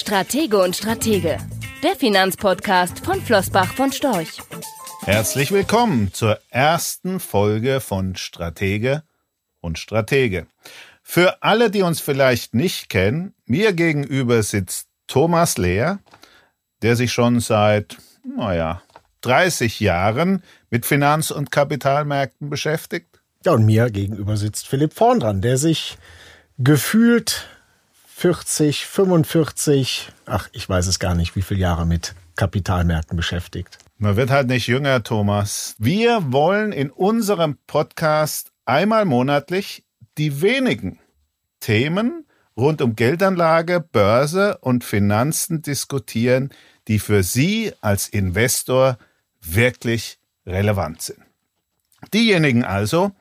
Stratege und Stratege, der Finanzpodcast von Flossbach von Storch. Herzlich willkommen zur ersten Folge von Stratege und Stratege. Für alle, die uns vielleicht nicht kennen, mir gegenüber sitzt Thomas Lehr, der sich schon seit, naja, 30 Jahren mit Finanz- und Kapitalmärkten beschäftigt. Ja, und mir gegenüber sitzt Philipp vorn dran, der sich gefühlt 40, 45, ach, ich weiß es gar nicht, wie viele Jahre mit Kapitalmärkten beschäftigt. Man wird halt nicht jünger, Thomas. Wir wollen in unserem Podcast einmal monatlich die wenigen Themen rund um Geldanlage, Börse und Finanzen diskutieren, die für Sie als Investor wirklich relevant sind. Diejenigen also,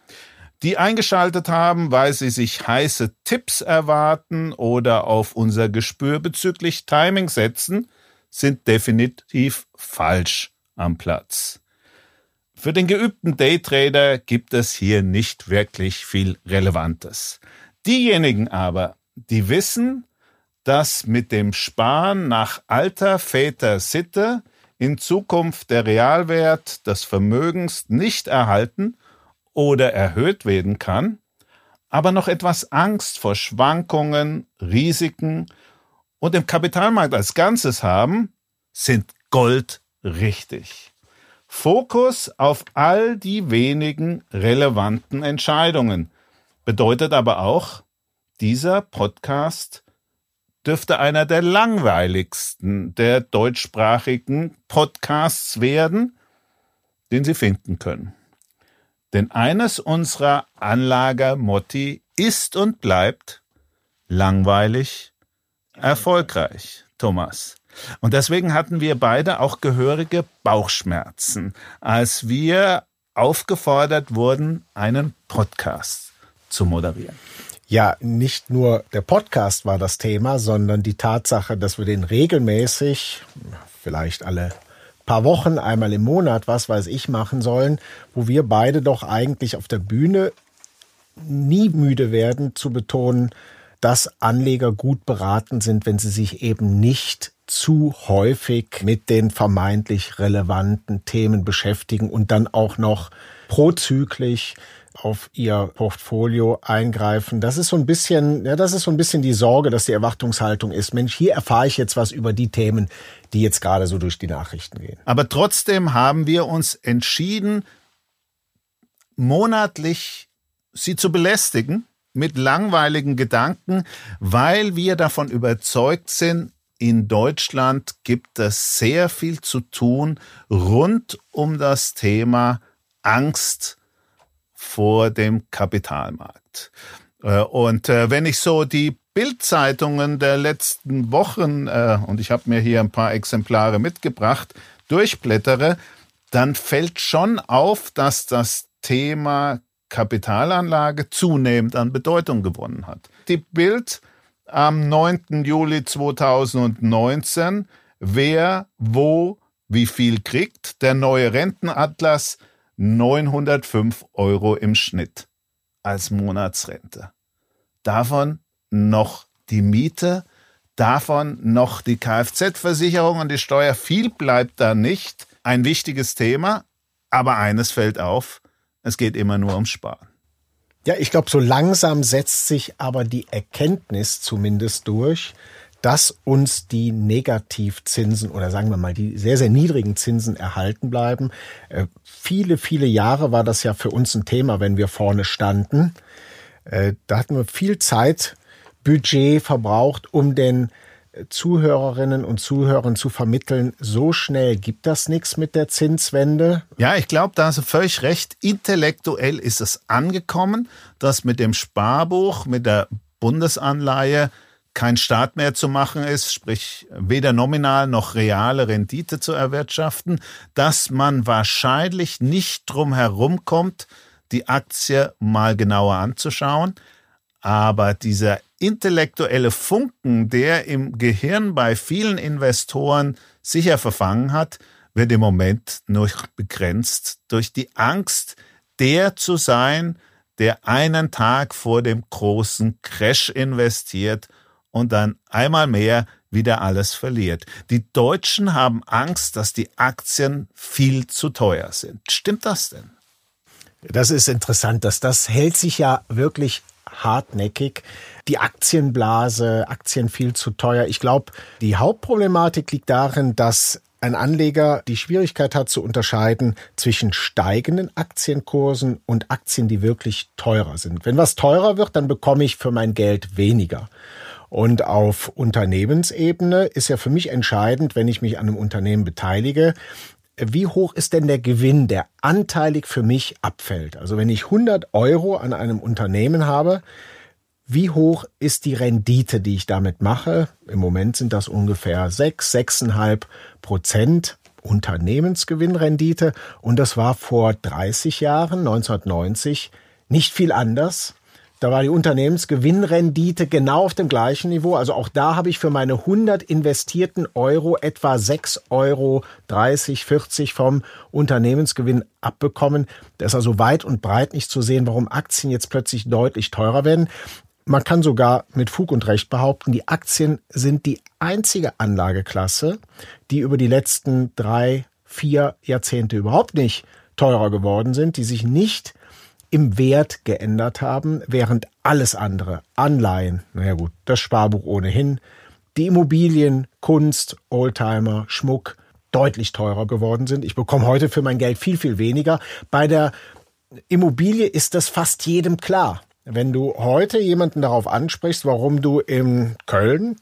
die eingeschaltet haben, weil sie sich heiße Tipps erwarten oder auf unser Gespür bezüglich Timing setzen, sind definitiv falsch am Platz. Für den geübten Daytrader gibt es hier nicht wirklich viel Relevantes. Diejenigen aber, die wissen, dass mit dem Sparen nach alter Väter Sitte in Zukunft der Realwert des Vermögens nicht erhalten oder erhöht werden kann, aber noch etwas Angst vor Schwankungen, Risiken und dem Kapitalmarkt als Ganzes haben, sind Gold richtig. Fokus auf all die wenigen relevanten Entscheidungen bedeutet aber auch, dieser Podcast dürfte einer der langweiligsten der deutschsprachigen Podcasts werden, den Sie finden können. Denn eines unserer Anlagermotti ist und bleibt langweilig, erfolgreich, Thomas. Und deswegen hatten wir beide auch gehörige Bauchschmerzen, als wir aufgefordert wurden, einen Podcast zu moderieren. Ja, nicht nur der Podcast war das Thema, sondern die Tatsache, dass wir den regelmäßig, vielleicht alle paar Wochen, einmal im Monat, was weiß ich, machen sollen, wo wir beide doch eigentlich auf der Bühne nie müde werden zu betonen, dass Anleger gut beraten sind, wenn sie sich eben nicht zu häufig mit den vermeintlich relevanten Themen beschäftigen und dann auch noch prozyklisch auf ihr Portfolio eingreifen. Das ist so ein bisschen, ja, das ist so ein bisschen die Sorge, dass die Erwartungshaltung ist. Mensch, hier erfahre ich jetzt was über die Themen, die jetzt gerade so durch die Nachrichten gehen. Aber trotzdem haben wir uns entschieden, monatlich sie zu belästigen mit langweiligen Gedanken, weil wir davon überzeugt sind, in Deutschland gibt es sehr viel zu tun rund um das Thema Angst vor dem Kapitalmarkt. Äh, und äh, wenn ich so die Bildzeitungen der letzten Wochen, äh, und ich habe mir hier ein paar Exemplare mitgebracht, durchblättere, dann fällt schon auf, dass das Thema Kapitalanlage zunehmend an Bedeutung gewonnen hat. Die Bild am 9. Juli 2019, wer, wo, wie viel kriegt, der neue Rentenatlas 905 Euro im Schnitt als Monatsrente. Davon noch die Miete, davon noch die Kfz-Versicherung und die Steuer. Viel bleibt da nicht. Ein wichtiges Thema, aber eines fällt auf, es geht immer nur ums Sparen. Ja, ich glaube, so langsam setzt sich aber die Erkenntnis zumindest durch, dass uns die Negativzinsen oder sagen wir mal die sehr, sehr niedrigen Zinsen erhalten bleiben. Äh, viele, viele Jahre war das ja für uns ein Thema, wenn wir vorne standen. Äh, da hatten wir viel Zeit, Budget verbraucht, um den Zuhörerinnen und Zuhörern zu vermitteln, so schnell gibt das nichts mit der Zinswende? Ja, ich glaube, da hast du völlig recht. Intellektuell ist es angekommen, dass mit dem Sparbuch, mit der Bundesanleihe kein Staat mehr zu machen ist, sprich weder nominal noch reale Rendite zu erwirtschaften, dass man wahrscheinlich nicht drum herumkommt, die Aktie mal genauer anzuschauen. Aber dieser intellektuelle Funken, der im Gehirn bei vielen Investoren sicher verfangen hat, wird im Moment nur begrenzt durch die Angst, der zu sein, der einen Tag vor dem großen Crash investiert und dann einmal mehr wieder alles verliert. Die Deutschen haben Angst, dass die Aktien viel zu teuer sind. Stimmt das denn? Das ist interessant, dass das hält sich ja wirklich hartnäckig. Die Aktienblase, Aktien viel zu teuer. Ich glaube, die Hauptproblematik liegt darin, dass ein Anleger die Schwierigkeit hat zu unterscheiden zwischen steigenden Aktienkursen und Aktien, die wirklich teurer sind. Wenn was teurer wird, dann bekomme ich für mein Geld weniger. Und auf Unternehmensebene ist ja für mich entscheidend, wenn ich mich an einem Unternehmen beteilige, wie hoch ist denn der Gewinn, der anteilig für mich abfällt? Also wenn ich 100 Euro an einem Unternehmen habe, wie hoch ist die Rendite, die ich damit mache? Im Moment sind das ungefähr 6, 6,5 Prozent Unternehmensgewinnrendite. Und das war vor 30 Jahren, 1990, nicht viel anders. Da war die Unternehmensgewinnrendite genau auf dem gleichen Niveau. Also auch da habe ich für meine 100 investierten Euro etwa 6 Euro 30, 40 vom Unternehmensgewinn abbekommen. Da ist also weit und breit nicht zu sehen, warum Aktien jetzt plötzlich deutlich teurer werden. Man kann sogar mit Fug und Recht behaupten, die Aktien sind die einzige Anlageklasse, die über die letzten drei, vier Jahrzehnte überhaupt nicht teurer geworden sind, die sich nicht im Wert geändert haben, während alles andere, Anleihen, naja gut, das Sparbuch ohnehin, die Immobilien, Kunst, Oldtimer, Schmuck deutlich teurer geworden sind. Ich bekomme heute für mein Geld viel, viel weniger. Bei der Immobilie ist das fast jedem klar. Wenn du heute jemanden darauf ansprichst, warum du in Köln,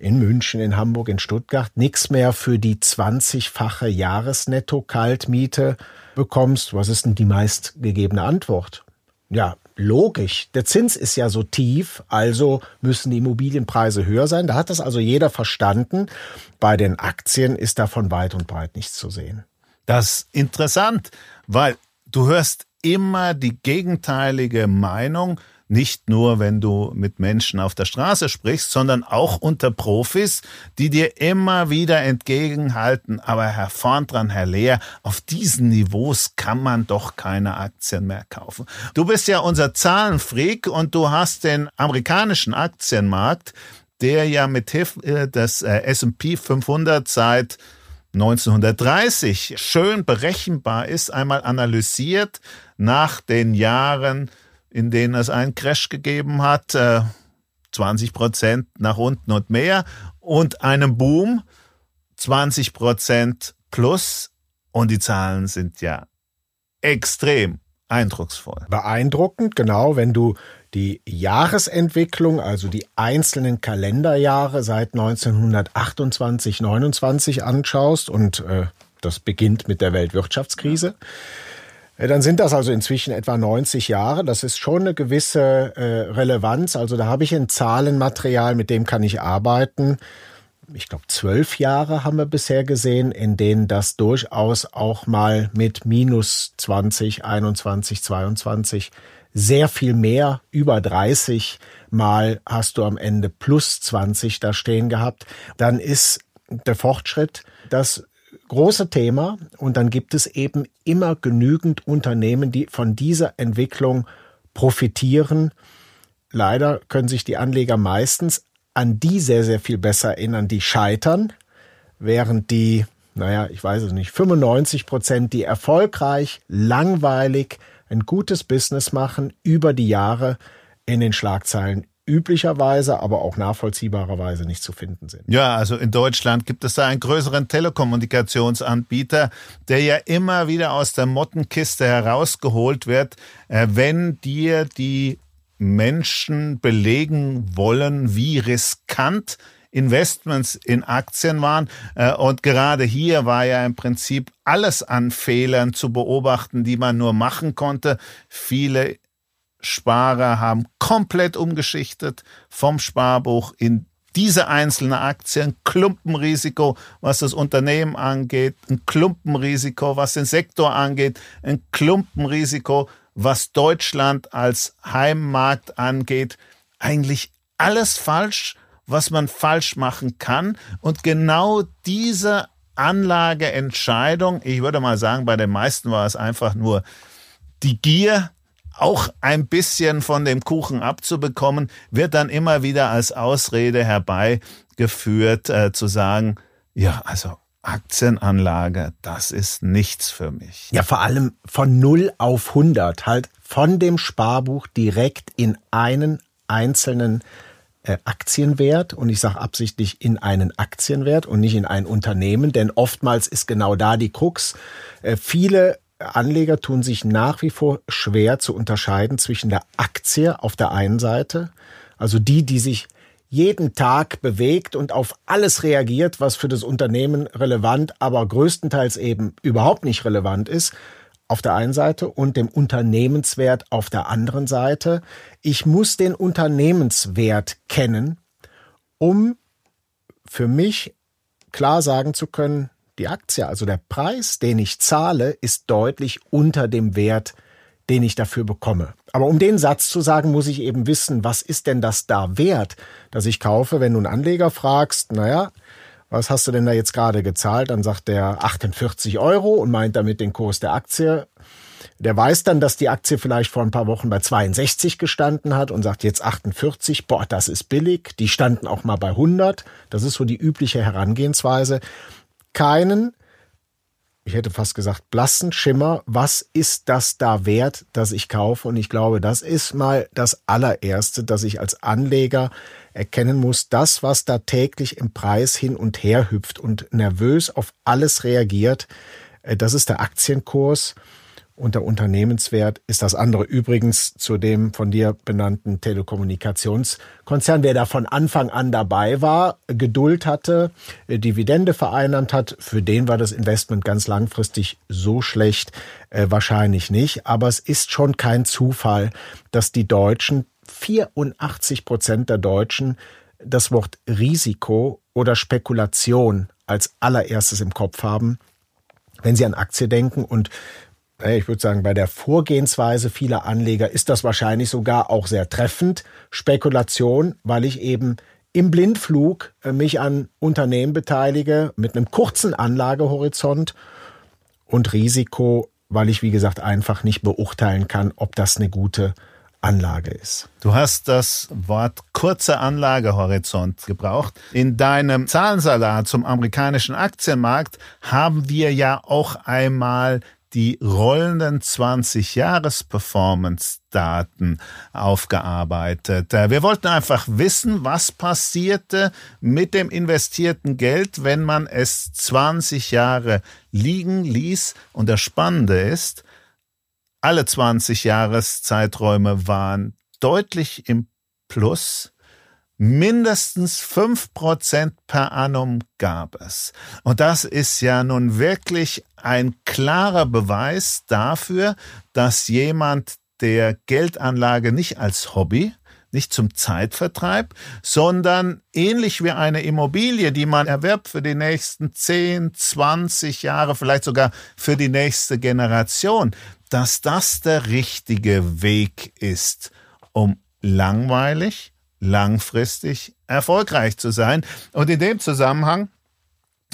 in München, in Hamburg, in Stuttgart nichts mehr für die 20-fache Jahresnetto-Kaltmiete bekommst, was ist denn die meistgegebene Antwort? Ja, logisch. Der Zins ist ja so tief, also müssen die Immobilienpreise höher sein. Da hat das also jeder verstanden. Bei den Aktien ist davon weit und breit nichts zu sehen. Das ist interessant, weil du hörst immer die gegenteilige Meinung nicht nur, wenn du mit Menschen auf der Straße sprichst, sondern auch unter Profis, die dir immer wieder entgegenhalten, aber Herr Vorndran, Herr Lehr, auf diesen Niveaus kann man doch keine Aktien mehr kaufen. Du bist ja unser Zahlenfreak und du hast den amerikanischen Aktienmarkt, der ja mit Hilfe des äh, S&P 500 seit 1930 schön berechenbar ist, einmal analysiert nach den Jahren in denen es einen Crash gegeben hat, 20 äh, Prozent nach unten und mehr und einem Boom 20 Prozent plus und die Zahlen sind ja extrem eindrucksvoll. Beeindruckend, genau, wenn du die Jahresentwicklung, also die einzelnen Kalenderjahre seit 1928, 29 anschaust und äh, das beginnt mit der Weltwirtschaftskrise. Ja dann sind das also inzwischen etwa 90 Jahre. Das ist schon eine gewisse äh, Relevanz. Also da habe ich ein Zahlenmaterial, mit dem kann ich arbeiten. Ich glaube, zwölf Jahre haben wir bisher gesehen, in denen das durchaus auch mal mit minus 20, 21, 22 sehr viel mehr, über 30 Mal hast du am Ende plus 20 da stehen gehabt. Dann ist der Fortschritt, dass große Thema und dann gibt es eben immer genügend Unternehmen, die von dieser Entwicklung profitieren. Leider können sich die Anleger meistens an die sehr, sehr viel besser erinnern, die scheitern, während die, naja, ich weiß es nicht, 95 Prozent, die erfolgreich, langweilig, ein gutes Business machen, über die Jahre in den Schlagzeilen üblicherweise, aber auch nachvollziehbarerweise nicht zu finden sind. Ja, also in Deutschland gibt es da einen größeren Telekommunikationsanbieter, der ja immer wieder aus der Mottenkiste herausgeholt wird, äh, wenn dir die Menschen belegen wollen, wie riskant Investments in Aktien waren. Äh, und gerade hier war ja im Prinzip alles an Fehlern zu beobachten, die man nur machen konnte. Viele Sparer haben komplett umgeschichtet vom Sparbuch in diese einzelne Aktien, Klumpenrisiko, was das Unternehmen angeht, ein Klumpenrisiko, was den Sektor angeht, ein Klumpenrisiko, was Deutschland als Heimmarkt angeht. Eigentlich alles falsch, was man falsch machen kann. Und genau diese Anlageentscheidung, ich würde mal sagen, bei den meisten war es einfach nur die Gier, auch ein bisschen von dem Kuchen abzubekommen, wird dann immer wieder als Ausrede herbeigeführt, äh, zu sagen, ja, also Aktienanlage, das ist nichts für mich. Ja, vor allem von 0 auf 100, halt von dem Sparbuch direkt in einen einzelnen äh, Aktienwert und ich sage absichtlich in einen Aktienwert und nicht in ein Unternehmen, denn oftmals ist genau da die Krux. Äh, viele Anleger tun sich nach wie vor schwer zu unterscheiden zwischen der Aktie auf der einen Seite, also die, die sich jeden Tag bewegt und auf alles reagiert, was für das Unternehmen relevant, aber größtenteils eben überhaupt nicht relevant ist, auf der einen Seite und dem Unternehmenswert auf der anderen Seite. Ich muss den Unternehmenswert kennen, um für mich klar sagen zu können, die Aktie, also der Preis, den ich zahle, ist deutlich unter dem Wert, den ich dafür bekomme. Aber um den Satz zu sagen, muss ich eben wissen, was ist denn das da wert, dass ich kaufe? Wenn du einen Anleger fragst, naja, was hast du denn da jetzt gerade gezahlt? Dann sagt der 48 Euro und meint damit den Kurs der Aktie. Der weiß dann, dass die Aktie vielleicht vor ein paar Wochen bei 62 gestanden hat und sagt jetzt 48, boah, das ist billig. Die standen auch mal bei 100. Das ist so die übliche Herangehensweise keinen, ich hätte fast gesagt, blassen Schimmer, was ist das da wert, dass ich kaufe? Und ich glaube, das ist mal das allererste, dass ich als Anleger erkennen muss, das, was da täglich im Preis hin und her hüpft und nervös auf alles reagiert, äh, das ist der Aktienkurs und der Unternehmenswert ist das andere. Übrigens zu dem von dir benannten Telekommunikationskonzern, wer da von Anfang an dabei war, Geduld hatte, äh, Dividende vereinnahmt hat, für den war das Investment ganz langfristig so schlecht äh, wahrscheinlich nicht. Aber es ist schon kein Zufall, dass die Deutschen, 84 Prozent der Deutschen, das Wort Risiko oder Spekulation als allererstes im Kopf haben, wenn sie an Aktie denken und ich würde sagen, bei der Vorgehensweise vieler Anleger ist das wahrscheinlich sogar auch sehr treffend. Spekulation, weil ich eben im Blindflug äh, mich an Unternehmen beteilige mit einem kurzen Anlagehorizont und Risiko, weil ich, wie gesagt, einfach nicht beurteilen kann, ob das eine gute Anlage ist. Du hast das Wort kurzer Anlagehorizont gebraucht. In deinem Zahlensalat zum amerikanischen Aktienmarkt haben wir ja auch einmal die rollenden 20-Jahres-Performance-Daten aufgearbeitet. Äh, wir wollten einfach wissen, was passierte mit dem investierten Geld, wenn man es 20 Jahre liegen ließ. Und das Spannende ist, alle 20 Jahreszeiträume waren deutlich im Plus mindestens fünf Prozent per annum gab es. Und das ist ja nun wirklich ein klarer Beweis dafür, dass jemand der Geldanlage nicht als Hobby, nicht zum Zeitvertreib, sondern ähnlich wie eine Immobilie, die man erwirbt für die nächsten 10, 20 Jahre, vielleicht sogar für die nächste Generation, dass das der richtige Weg ist, um langweilig, langfristig erfolgreich zu sein. Und in dem Zusammenhang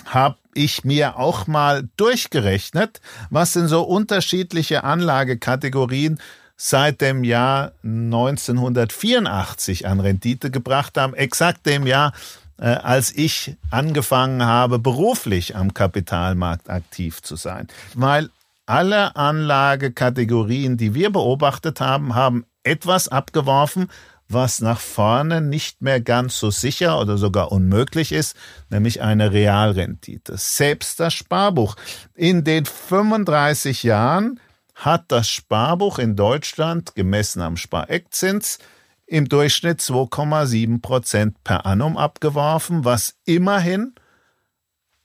habe ich mir auch mal durchgerechnet, was denn so unterschiedliche Anlagekategorien seit dem Jahr 1984 an Rendite gebracht haben, exakt dem Jahr, äh, als ich angefangen habe, beruflich am Kapitalmarkt aktiv zu sein. Weil alle Anlagekategorien, die wir beobachtet haben, haben etwas abgeworfen, was nach vorne nicht mehr ganz so sicher oder sogar unmöglich ist, nämlich eine Realrendite. Selbst das Sparbuch. In den 35 Jahren hat das Sparbuch in Deutschland gemessen am Spareckzins im Durchschnitt 2,7 Prozent per annum abgeworfen, was immerhin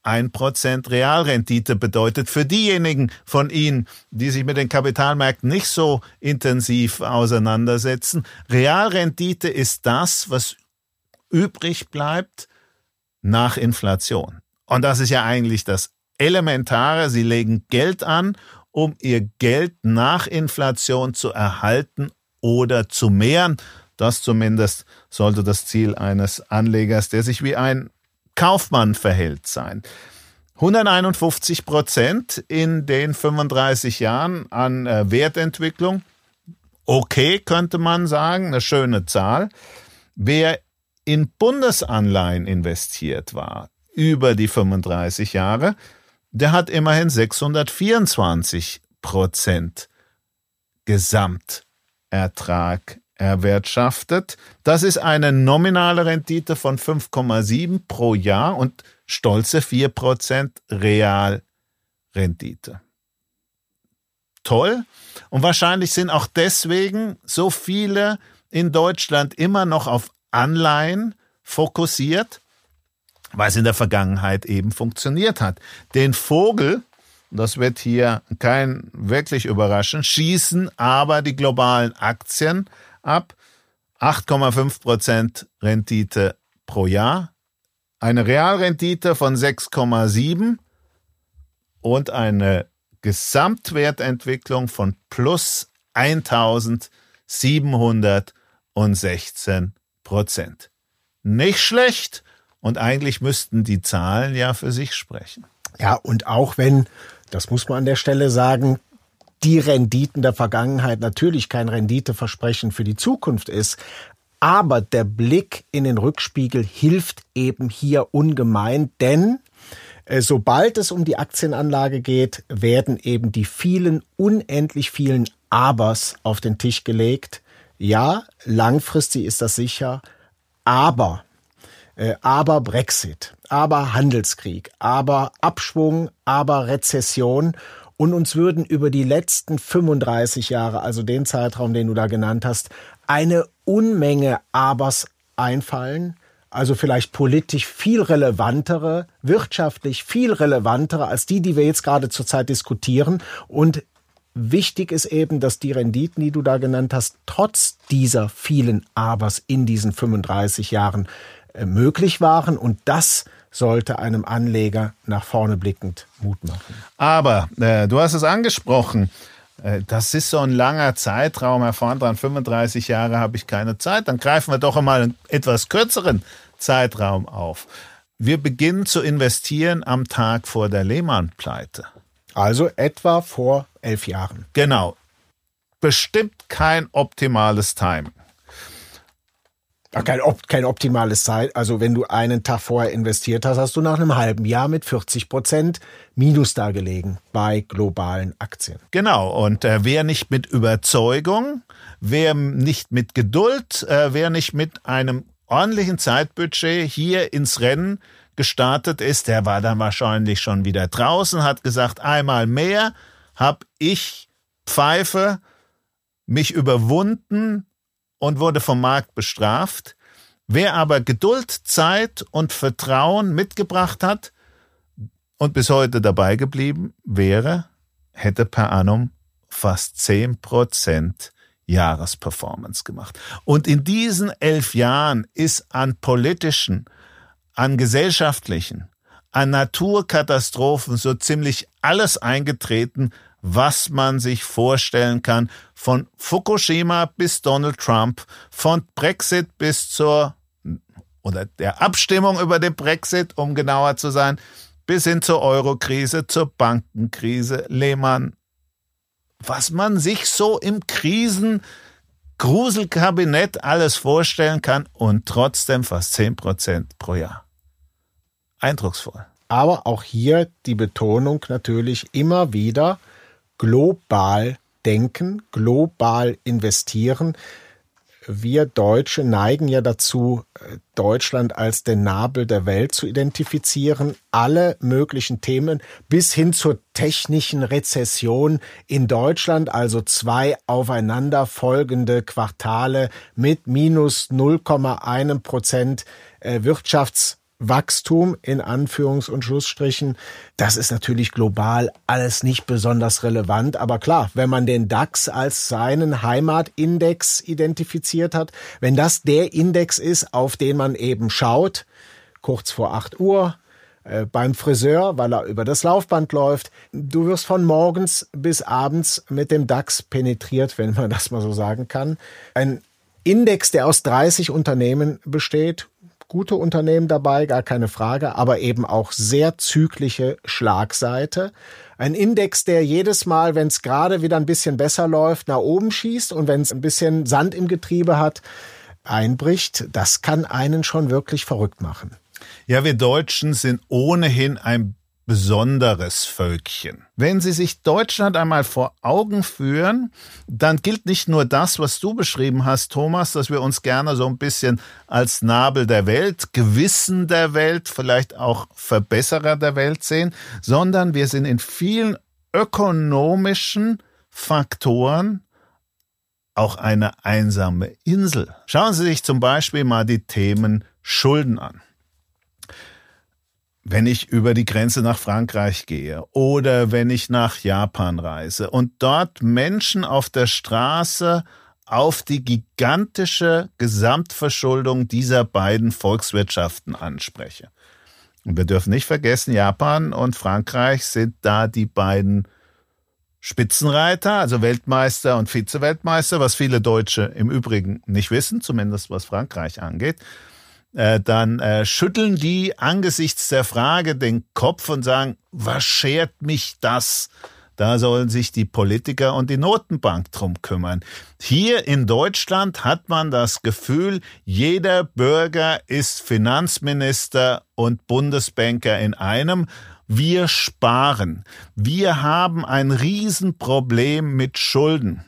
1% Realrendite bedeutet. Für diejenigen von Ihnen, die sich mit den Kapitalmärkten nicht so intensiv auseinandersetzen, Realrendite ist das, was übrig bleibt nach Inflation. Und das ist ja eigentlich das Elementare. Sie legen Geld an, um ihr Geld nach Inflation zu erhalten oder zu mehren. Das zumindest sollte das Ziel eines Anlegers, der sich wie ein Kaufmann verhält sein. 151 Prozent in den 35 Jahren an äh, Wertentwicklung okay, könnte man sagen, eine schöne Zahl. Wer in Bundesanleihen investiert war über die 35 Jahre, der hat immerhin 624 Prozent Gesamtertrag erwirtschaftet. Das ist eine nominale Rendite von 5,7 pro Jahr und stolze 4 Prozent Realrendite. Toll. Und wahrscheinlich sind auch deswegen so viele in Deutschland immer noch auf Anleihen fokussiert, weil es in der Vergangenheit eben funktioniert hat. Den Vogel, das wird hier kein wirklich überraschen, schießen aber die globalen Aktien ab. 8,5 Prozent Rendite pro Jahr, eine Realrendite von 6,7 und eine Gesamtwertentwicklung von plus 1716 Prozent. Nicht schlecht und eigentlich müssten die Zahlen ja für sich sprechen. Ja, und auch wenn, das muss man an der Stelle sagen, die Renditen der Vergangenheit natürlich kein Renditeversprechen für die Zukunft ist, aber der Blick in den Rückspiegel hilft eben hier ungemein, denn äh, sobald es um die Aktienanlage geht, werden eben die vielen, unendlich vielen Abers auf den Tisch gelegt. Ja, langfristig ist das sicher, aber, äh, aber Brexit, aber Handelskrieg, aber Abschwung, aber Rezession und uns würden über die letzten 35 Jahre, also den Zeitraum, den du da genannt hast, eine Unmenge Abers einfallen. Also vielleicht politisch viel relevantere, wirtschaftlich viel relevantere als die, die wir jetzt gerade zurzeit diskutieren. Und wichtig ist eben, dass die Renditen, die du da genannt hast, trotz dieser vielen Abers in diesen 35 Jahren äh, möglich waren. Und das sollte einem Anleger nach vorne blickend Mut machen. Aber äh, du hast es angesprochen. Äh, das ist so ein langer Zeitraum, Herr Vorndran, 35 Jahre habe ich keine Zeit. Dann greifen wir doch einmal einen etwas kürzeren Zeitraum auf. Wir beginnen zu investieren am Tag vor der Lehmann-Pleite. Also etwa vor elf Jahren. Genau. Bestimmt kein optimales Timing. Kein, kein optimales Zeit. Also wenn du einen Tag vorher investiert hast, hast du nach einem halben Jahr mit 40 Prozent Minus dargelegen bei globalen Aktien. Genau. Und äh, wer nicht mit Überzeugung, wer nicht mit Geduld, äh, wer nicht mit einem ordentlichen Zeitbudget hier ins Rennen gestartet ist, der war dann wahrscheinlich schon wieder draußen, hat gesagt, einmal mehr habe ich Pfeife mich überwunden, und wurde vom Markt bestraft. Wer aber Geduld, Zeit und Vertrauen mitgebracht hat und bis heute dabei geblieben wäre, hätte per annum fast zehn Prozent Jahresperformance gemacht. Und in diesen elf Jahren ist an politischen, an gesellschaftlichen, an Naturkatastrophen so ziemlich alles eingetreten, was man sich vorstellen kann, von Fukushima bis Donald Trump, von Brexit bis zur oder der Abstimmung über den Brexit, um genauer zu sein, bis hin zur Eurokrise, zur Bankenkrise, Lehmann. Was man sich so im Krisen Gruselkabinett alles vorstellen kann und trotzdem fast 10 Prozent pro Jahr. Eindrucksvoll. Aber auch hier die Betonung natürlich immer wieder, global denken, global investieren. Wir Deutsche neigen ja dazu, Deutschland als den Nabel der Welt zu identifizieren. Alle möglichen Themen bis hin zur technischen Rezession in Deutschland, also zwei aufeinander folgende Quartale mit minus 0,1 Prozent äh, Wirtschafts Wachstum in Anführungs- und Schlussstrichen. Das ist natürlich global alles nicht besonders relevant. Aber klar, wenn man den DAX als seinen Heimatindex identifiziert hat, wenn das der Index ist, auf den man eben schaut, kurz vor 8 Uhr, äh, beim Friseur, weil er über das Laufband läuft. Du wirst von morgens bis abends mit dem DAX penetriert, wenn man das mal so sagen kann. Ein Index, der aus 30 Unternehmen besteht, gute Unternehmen dabei, gar keine Frage, aber eben auch sehr zügliche Schlagseite. Ein Index, der jedes Mal, wenn es gerade wieder ein bisschen besser läuft, nach oben schießt und wenn es ein bisschen Sand im Getriebe hat, einbricht, das kann einen schon wirklich verrückt machen. Ja, wir Deutschen sind ohnehin ein besonderes Völkchen. Wenn Sie sich Deutschland einmal vor Augen führen, dann gilt nicht nur das, was du beschrieben hast, Thomas, dass wir uns gerne so ein bisschen als Nabel der Welt, Gewissen der Welt, vielleicht auch Verbesserer der Welt sehen, sondern wir sind in vielen ökonomischen Faktoren auch eine einsame Insel. Schauen Sie sich zum Beispiel mal die Themen Schulden an wenn ich über die Grenze nach Frankreich gehe oder wenn ich nach Japan reise und dort Menschen auf der Straße auf die gigantische Gesamtverschuldung dieser beiden Volkswirtschaften anspreche. Und wir dürfen nicht vergessen, Japan und Frankreich sind da die beiden Spitzenreiter, also Weltmeister und Vizeweltmeister, was viele Deutsche im Übrigen nicht wissen, zumindest was Frankreich angeht. Äh, dann äh, schütteln die angesichts der Frage den Kopf und sagen, was schert mich das? Da sollen sich die Politiker und die Notenbank drum kümmern. Hier in Deutschland hat man das Gefühl, jeder Bürger ist Finanzminister und Bundesbanker in einem. Wir sparen. Wir haben ein Riesenproblem mit Schulden.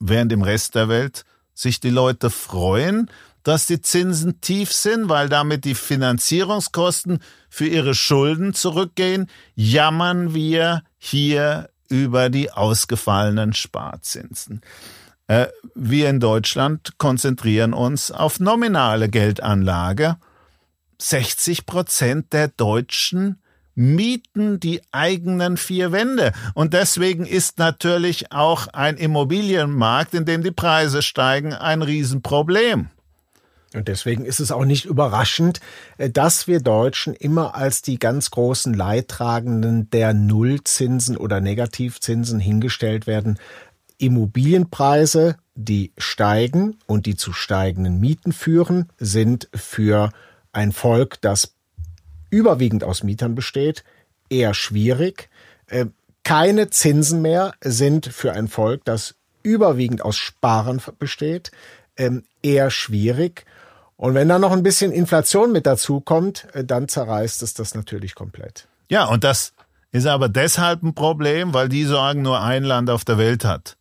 Während im Rest der Welt sich die Leute freuen, dass die Zinsen tief sind, weil damit die Finanzierungskosten für ihre Schulden zurückgehen, jammern wir hier über die ausgefallenen Sparzinsen. Äh, wir in Deutschland konzentrieren uns auf nominale Geldanlage. 60 Prozent der Deutschen mieten die eigenen vier Wände. Und deswegen ist natürlich auch ein Immobilienmarkt, in dem die Preise steigen, ein Riesenproblem. Und deswegen ist es auch nicht überraschend, äh, dass wir Deutschen immer als die ganz großen Leidtragenden der Nullzinsen oder Negativzinsen hingestellt werden. Immobilienpreise, die steigen und die zu steigenden Mieten führen, sind für ein Volk, das überwiegend aus Mietern besteht, eher schwierig. Äh, keine Zinsen mehr sind für ein Volk, das überwiegend aus Sparern besteht, ähm, eher schwierig. Und wenn da noch ein bisschen Inflation mit dazu kommt, äh, dann zerreißt es das natürlich komplett. Ja, und das ist aber deshalb ein Problem, weil die sagen, nur ein Land auf der Welt hat,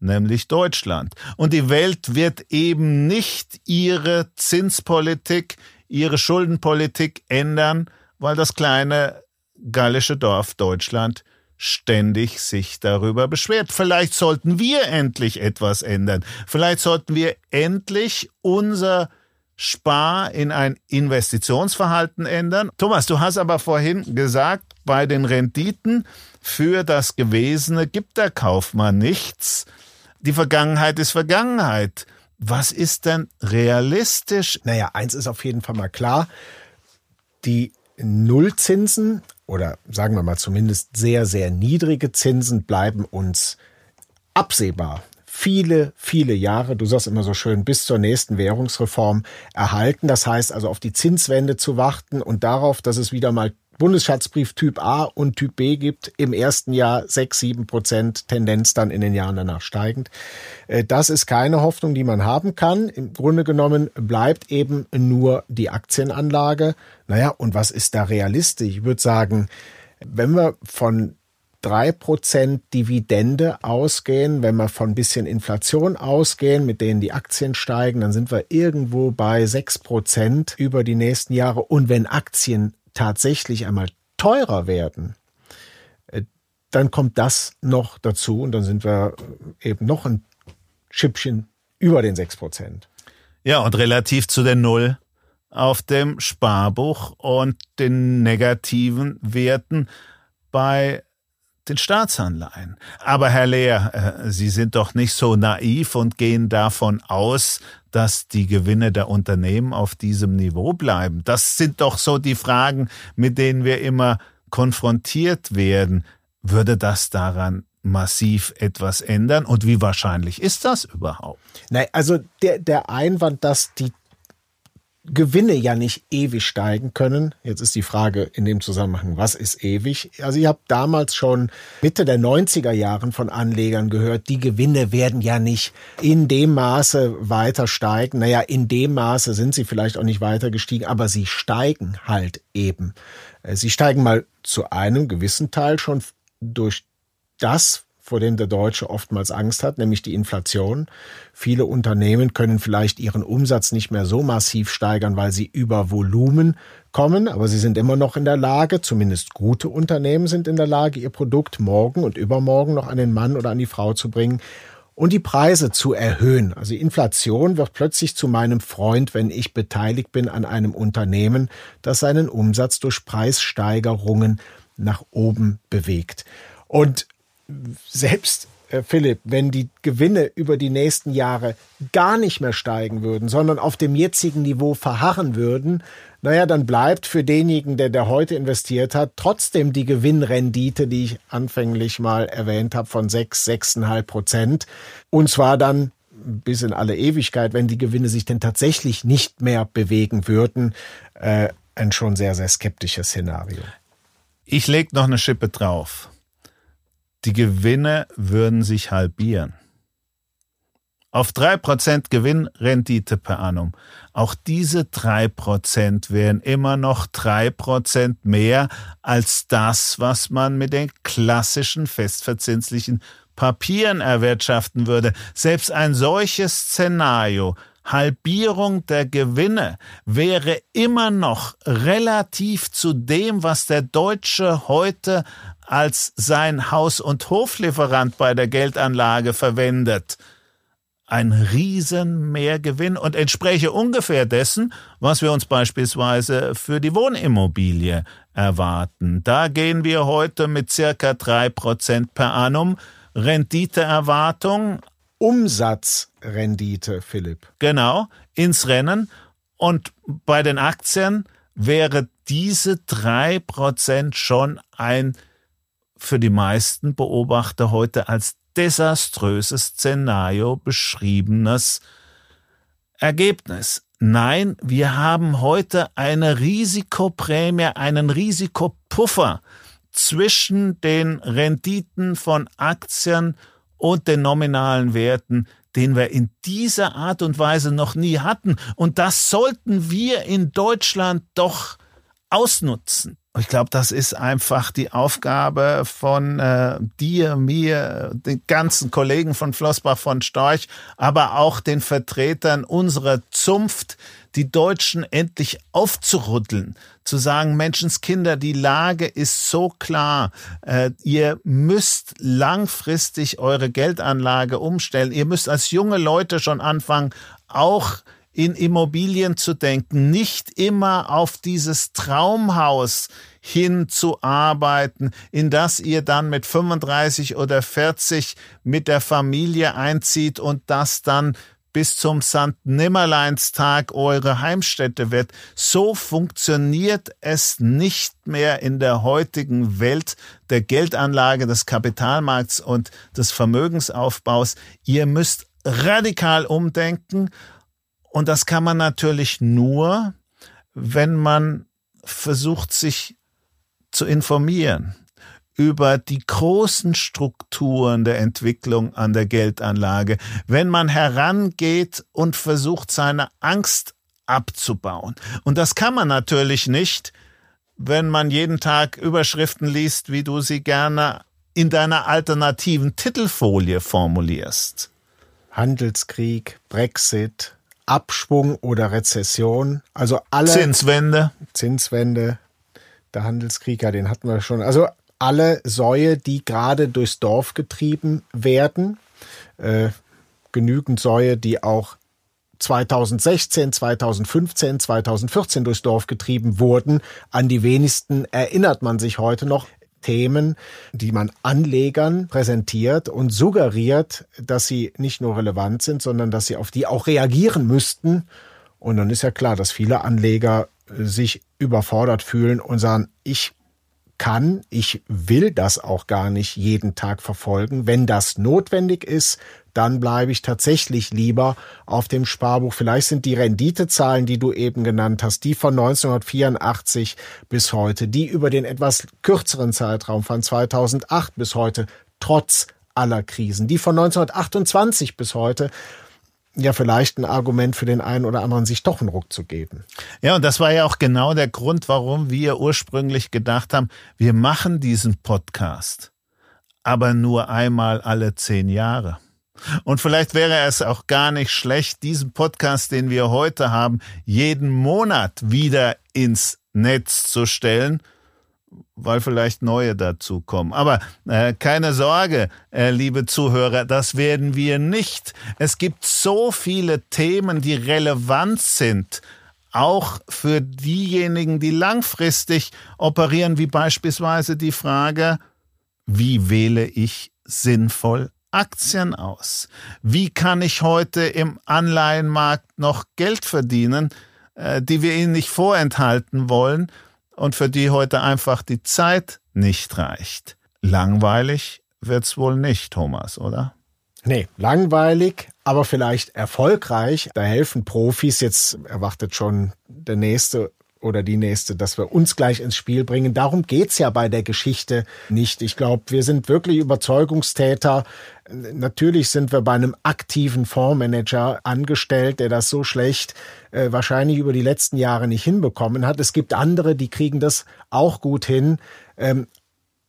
nämlich Deutschland. Und die Welt wird eben nicht ihre Zinspolitik, ihre Schuldenpolitik ändern, weil das kleine gallische Dorf Deutschland ständig sich darüber beschwert. Vielleicht sollten wir endlich etwas ändern. Vielleicht sollten wir endlich unser Spar in ein Investitionsverhalten ändern. Thomas, du hast aber vorhin gesagt, bei den Renditen für das Gewesene gibt der Kaufmann nichts. Die Vergangenheit ist Vergangenheit. Was ist denn realistisch? Naja, eins ist auf jeden Fall mal klar. Die Nullzinsen oder sagen wir mal zumindest sehr, sehr niedrige Zinsen bleiben uns absehbar viele, viele Jahre, du sagst immer so schön, bis zur nächsten Währungsreform erhalten. Das heißt also auf die Zinswende zu warten und darauf, dass es wieder mal Bundesschatzbrief Typ A und Typ B gibt, im ersten Jahr sechs, sieben Prozent, Tendenz dann in den Jahren danach steigend. Äh, das ist keine Hoffnung, die man haben kann. Im Grunde genommen bleibt eben nur die Aktienanlage. Naja, und was ist da realistisch? Ich würde sagen, wenn wir von drei Prozent Dividende ausgehen, wenn wir von ein bisschen Inflation ausgehen, mit denen die Aktien steigen, dann sind wir irgendwo bei sechs Prozent über die nächsten Jahre. Und wenn Aktien tatsächlich einmal teurer werden, äh, dann kommt das noch dazu und dann sind wir eben noch ein Schippchen über den sechs Prozent. Ja, und relativ zu der Null auf dem Sparbuch und den negativen Werten bei den Staatsanleihen. Aber Herr Lehr, äh, Sie sind doch nicht so naiv und gehen davon aus, dass die Gewinne der Unternehmen auf diesem Niveau bleiben. Das sind doch so die Fragen, mit denen wir immer konfrontiert werden. Würde das daran massiv etwas ändern? Und wie wahrscheinlich ist das überhaupt? Nein, also der, der Einwand, dass die Gewinne ja nicht ewig steigen können. Jetzt ist die Frage in dem Zusammenhang, was ist ewig? Also ich habe damals schon Mitte der 90er Jahren von Anlegern gehört, die Gewinne werden ja nicht in dem Maße weiter steigen. Naja, in dem Maße sind sie vielleicht auch nicht weiter gestiegen, aber sie steigen halt eben. Äh, sie steigen mal zu einem gewissen Teil schon durch das, vor dem der Deutsche oftmals Angst hat, nämlich die Inflation. Viele Unternehmen können vielleicht ihren Umsatz nicht mehr so massiv steigern, weil sie über Volumen kommen, aber sie sind immer noch in der Lage, zumindest gute Unternehmen sind in der Lage, ihr Produkt morgen und übermorgen noch an den Mann oder an die Frau zu bringen und die Preise zu erhöhen. Also Inflation wird plötzlich zu meinem Freund, wenn ich beteiligt bin an einem Unternehmen, das seinen Umsatz durch Preissteigerungen nach oben bewegt. Und selbst äh, Philipp, wenn die Gewinne über die nächsten Jahre gar nicht mehr steigen würden, sondern auf dem jetzigen Niveau verharren würden, naja, dann bleibt für denjenigen, der der heute investiert hat, trotzdem die Gewinnrendite, die ich anfänglich mal erwähnt habe, von sechs, sechseinhalb Prozent. Und zwar dann bis in alle Ewigkeit, wenn die Gewinne sich denn tatsächlich nicht mehr bewegen würden, äh, ein schon sehr, sehr skeptisches Szenario. Ich leg noch eine Schippe drauf die Gewinne würden sich halbieren. Auf drei Prozent Gewinnrendite per annum. Auch diese drei Prozent wären immer noch drei Prozent mehr als das, was man mit den klassischen festverzinslichen Papieren erwirtschaften würde. Selbst ein solches Szenario Halbierung der Gewinne wäre immer noch relativ zu dem, was der Deutsche heute als sein Haus- und Hoflieferant bei der Geldanlage verwendet. Ein Riesenmehrgewinn und entspräche ungefähr dessen, was wir uns beispielsweise für die Wohnimmobilie erwarten. Da gehen wir heute mit circa drei Prozent per annum Renditeerwartung. Umsatzrendite, Philipp. Genau, ins Rennen. Und bei den Aktien wäre diese drei Prozent schon ein für die meisten Beobachter heute als desaströses Szenario beschriebenes Ergebnis. Nein, wir haben heute eine Risikoprämie, einen Risikopuffer zwischen den Renditen von Aktien und den nominalen Werten, den wir in dieser Art und Weise noch nie hatten. Und das sollten wir in Deutschland doch ausnutzen. Ich glaube, das ist einfach die Aufgabe von äh, dir, mir, den ganzen Kollegen von Flossbach von Storch, aber auch den Vertretern unserer Zunft, die Deutschen endlich aufzurütteln, zu sagen, Menschenskinder, die Lage ist so klar, äh, ihr müsst langfristig eure Geldanlage umstellen, ihr müsst als junge Leute schon anfangen, auch in Immobilien zu denken, nicht immer auf dieses Traumhaus hinzuarbeiten, in das ihr dann mit 35 oder 40 mit der Familie einzieht und das dann bis zum St. Nimmerleinstag eure Heimstätte wird. So funktioniert es nicht mehr in der heutigen Welt der Geldanlage, des Kapitalmarkts und des Vermögensaufbaus. Ihr müsst radikal umdenken und das kann man natürlich nur, wenn man versucht, sich zu informieren über die großen Strukturen der Entwicklung an der Geldanlage, wenn man herangeht und versucht, seine Angst abzubauen. Und das kann man natürlich nicht, wenn man jeden Tag Überschriften liest, wie du sie gerne in deiner alternativen Titelfolie formulierst. Handelskrieg, Brexit, Abschwung oder Rezession. Also alle. Zinswende. Zinswende. Der Handelskrieg, ja, den hatten wir schon. Also alle Säue, die gerade durchs Dorf getrieben werden. Äh, genügend Säue, die auch 2016, 2015, 2014 durchs Dorf getrieben wurden. An die wenigsten erinnert man sich heute noch. Themen, die man Anlegern präsentiert und suggeriert, dass sie nicht nur relevant sind, sondern dass sie auf die auch reagieren müssten. Und dann ist ja klar, dass viele Anleger sich überfordert fühlen und sagen, ich kann, ich will das auch gar nicht jeden Tag verfolgen. Wenn das notwendig ist, dann bleibe ich tatsächlich lieber auf dem Sparbuch. Vielleicht sind die Renditezahlen, die du eben genannt hast, die von 1984 bis heute, die über den etwas kürzeren Zeitraum von 2008 bis heute, trotz aller Krisen, die von 1928 bis heute, ja vielleicht ein Argument für den einen oder anderen, sich doch einen Ruck zu geben. Ja, und das war ja auch genau der Grund, warum wir ursprünglich gedacht haben, wir machen diesen Podcast, aber nur einmal alle zehn Jahre. Und vielleicht wäre es auch gar nicht schlecht, diesen Podcast, den wir heute haben, jeden Monat wieder ins Netz zu stellen, weil vielleicht neue dazukommen. Aber äh, keine Sorge, äh, liebe Zuhörer, das werden wir nicht. Es gibt so viele Themen, die relevant sind, auch für diejenigen, die langfristig operieren, wie beispielsweise die Frage, wie wähle ich sinnvoll Aktien aus? Wie kann ich heute im Anleihenmarkt noch Geld verdienen, äh, die wir Ihnen nicht vorenthalten wollen und für die heute einfach die Zeit nicht reicht? Langweilig wird's wohl nicht, Thomas, oder? Nee, langweilig, aber vielleicht erfolgreich. Da helfen Profis. Jetzt erwartet schon der nächste oder die nächste, dass wir uns gleich ins Spiel bringen. Darum geht's ja bei der Geschichte nicht. Ich glaube, wir sind wirklich Überzeugungstäter. Natürlich sind wir bei einem aktiven Fondsmanager angestellt, der das so schlecht äh, wahrscheinlich über die letzten Jahre nicht hinbekommen hat. Es gibt andere, die kriegen das auch gut hin. Ähm,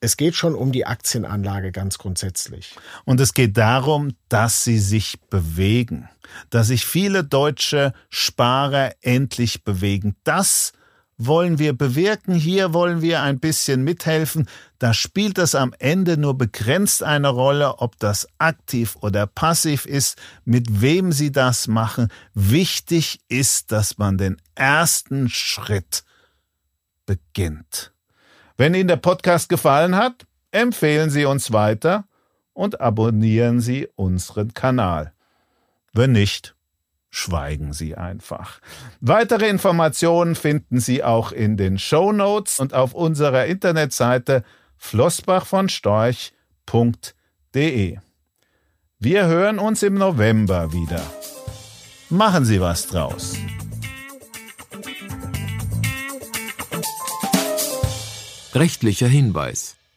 es geht schon um die Aktienanlage ganz grundsätzlich. Und es geht darum, dass sie sich bewegen, dass sich viele deutsche Sparer endlich bewegen. Das wollen wir bewirken, hier wollen wir ein bisschen mithelfen, da spielt es am Ende nur begrenzt eine Rolle, ob das aktiv oder passiv ist, mit wem Sie das machen. Wichtig ist, dass man den ersten Schritt beginnt. Wenn Ihnen der Podcast gefallen hat, empfehlen Sie uns weiter und abonnieren Sie unseren Kanal. Wenn nicht, schweigen Sie einfach. Weitere Informationen finden Sie auch in den Show Notes und auf unserer Internetseite flossbachvonstorch.de. Wir hören uns im November wieder. Machen Sie was draus. Rechtlicher Hinweis